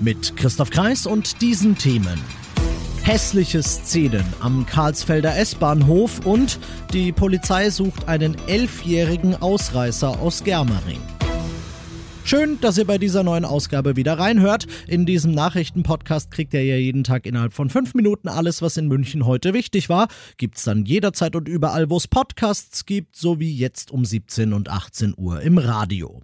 Mit Christoph Kreis und diesen Themen. Hässliche Szenen am Karlsfelder S-Bahnhof und die Polizei sucht einen elfjährigen Ausreißer aus Germering. Schön, dass ihr bei dieser neuen Ausgabe wieder reinhört. In diesem Nachrichtenpodcast kriegt ihr ja jeden Tag innerhalb von fünf Minuten alles, was in München heute wichtig war. Gibt's dann jederzeit und überall, wo es Podcasts gibt, sowie jetzt um 17 und 18 Uhr im Radio.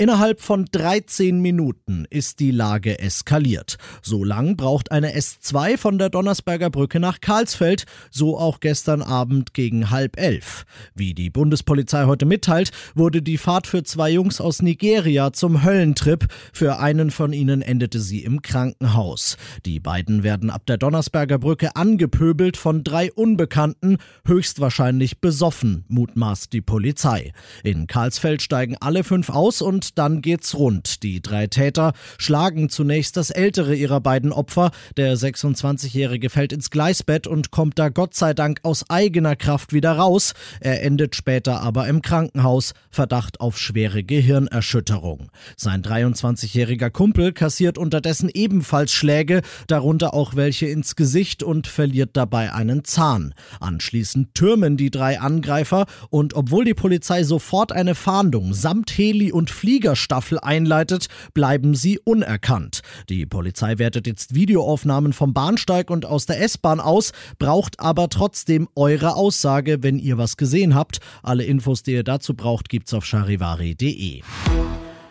Innerhalb von 13 Minuten ist die Lage eskaliert. So lang braucht eine S2 von der Donnersberger Brücke nach Karlsfeld, so auch gestern Abend gegen halb elf. Wie die Bundespolizei heute mitteilt, wurde die Fahrt für zwei Jungs aus Nigeria zum Höllentrip. Für einen von ihnen endete sie im Krankenhaus. Die beiden werden ab der Donnersberger Brücke angepöbelt von drei Unbekannten, höchstwahrscheinlich besoffen, mutmaßt die Polizei. In Karlsfeld steigen alle fünf aus und dann geht's rund. Die drei Täter schlagen zunächst das ältere ihrer beiden Opfer. Der 26-Jährige fällt ins Gleisbett und kommt da Gott sei Dank aus eigener Kraft wieder raus. Er endet später aber im Krankenhaus. Verdacht auf schwere Gehirnerschütterung. Sein 23-jähriger Kumpel kassiert unterdessen ebenfalls Schläge, darunter auch welche ins Gesicht und verliert dabei einen Zahn. Anschließend türmen die drei Angreifer und obwohl die Polizei sofort eine Fahndung samt Heli und Flieger Fliegerstaffel einleitet, bleiben sie unerkannt. Die Polizei wertet jetzt Videoaufnahmen vom Bahnsteig und aus der S-Bahn aus, braucht aber trotzdem eure Aussage, wenn ihr was gesehen habt. Alle Infos, die ihr dazu braucht, gibt's auf charivari.de.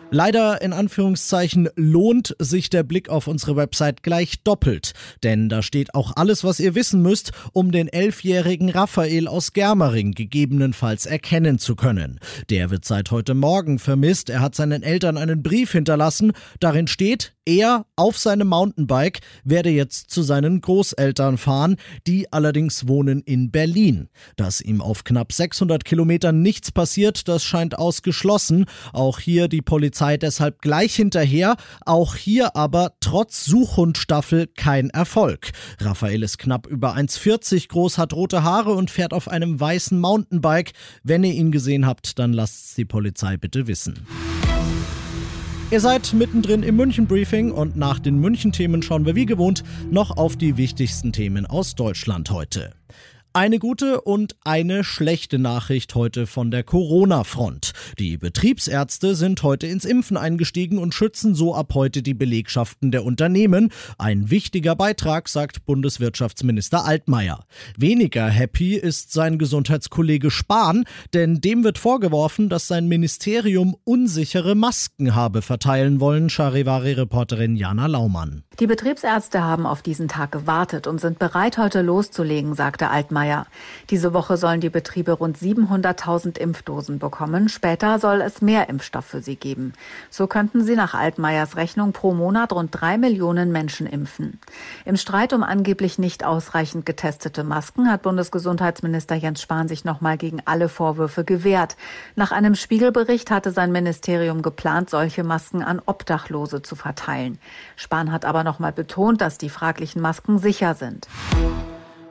Leider in Anführungszeichen lohnt sich der Blick auf unsere Website gleich doppelt, denn da steht auch alles, was ihr wissen müsst, um den elfjährigen Raphael aus Germering gegebenenfalls erkennen zu können. Der wird seit heute Morgen vermisst. Er hat seinen Eltern einen Brief hinterlassen. Darin steht, er auf seinem Mountainbike werde jetzt zu seinen Großeltern fahren, die allerdings wohnen in Berlin. Dass ihm auf knapp 600 Kilometern nichts passiert, das scheint ausgeschlossen. Auch hier die Polizei deshalb gleich hinterher. Auch hier aber trotz Suchhundstaffel kein Erfolg. Raphael ist knapp über 1,40 groß, hat rote Haare und fährt auf einem weißen Mountainbike. Wenn ihr ihn gesehen habt, dann lasst's die Polizei bitte wissen. Ihr seid mittendrin im München-Briefing und nach den München-Themen schauen wir wie gewohnt noch auf die wichtigsten Themen aus Deutschland heute. Eine gute und eine schlechte Nachricht heute von der Corona-Front. Die Betriebsärzte sind heute ins Impfen eingestiegen und schützen so ab heute die Belegschaften der Unternehmen. Ein wichtiger Beitrag, sagt Bundeswirtschaftsminister Altmaier. Weniger happy ist sein Gesundheitskollege Spahn, denn dem wird vorgeworfen, dass sein Ministerium unsichere Masken habe verteilen wollen, Charivari-Reporterin Jana Laumann. Die Betriebsärzte haben auf diesen Tag gewartet und sind bereit, heute loszulegen, sagte Altmaier. Altmaier. Diese Woche sollen die Betriebe rund 700.000 Impfdosen bekommen. Später soll es mehr Impfstoff für sie geben. So könnten sie nach Altmaiers Rechnung pro Monat rund drei Millionen Menschen impfen. Im Streit um angeblich nicht ausreichend getestete Masken hat Bundesgesundheitsminister Jens Spahn sich nochmal gegen alle Vorwürfe gewehrt. Nach einem Spiegelbericht hatte sein Ministerium geplant, solche Masken an Obdachlose zu verteilen. Spahn hat aber nochmal betont, dass die fraglichen Masken sicher sind.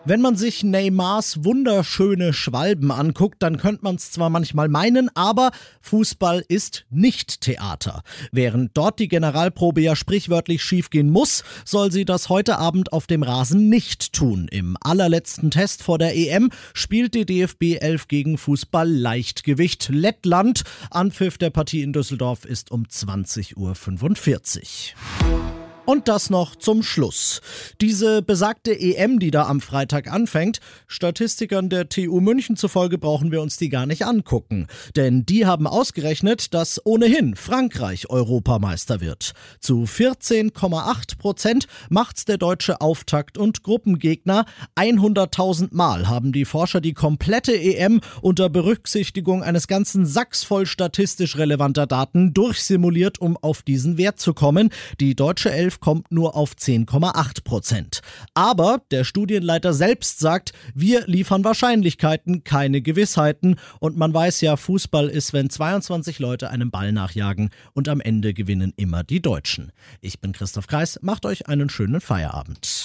Wenn man sich Neymars wunderschöne Schwalben anguckt, dann könnte man es zwar manchmal meinen, aber Fußball ist nicht Theater. Während dort die Generalprobe ja sprichwörtlich schiefgehen muss, soll sie das heute Abend auf dem Rasen nicht tun. Im allerletzten Test vor der EM spielt die DFB 11 gegen Fußball Leichtgewicht Lettland. Anpfiff der Partie in Düsseldorf ist um 20.45 Uhr. Und das noch zum Schluss. Diese besagte EM, die da am Freitag anfängt, Statistikern der TU München zufolge brauchen wir uns die gar nicht angucken. Denn die haben ausgerechnet, dass ohnehin Frankreich Europameister wird. Zu 14,8 Prozent macht's der deutsche Auftakt- und Gruppengegner. 100.000 Mal haben die Forscher die komplette EM unter Berücksichtigung eines ganzen Sacks voll statistisch relevanter Daten durchsimuliert, um auf diesen Wert zu kommen. Die deutsche Elf Kommt nur auf 10,8 Prozent. Aber der Studienleiter selbst sagt, wir liefern Wahrscheinlichkeiten, keine Gewissheiten. Und man weiß ja, Fußball ist, wenn 22 Leute einem Ball nachjagen und am Ende gewinnen immer die Deutschen. Ich bin Christoph Kreis, macht euch einen schönen Feierabend.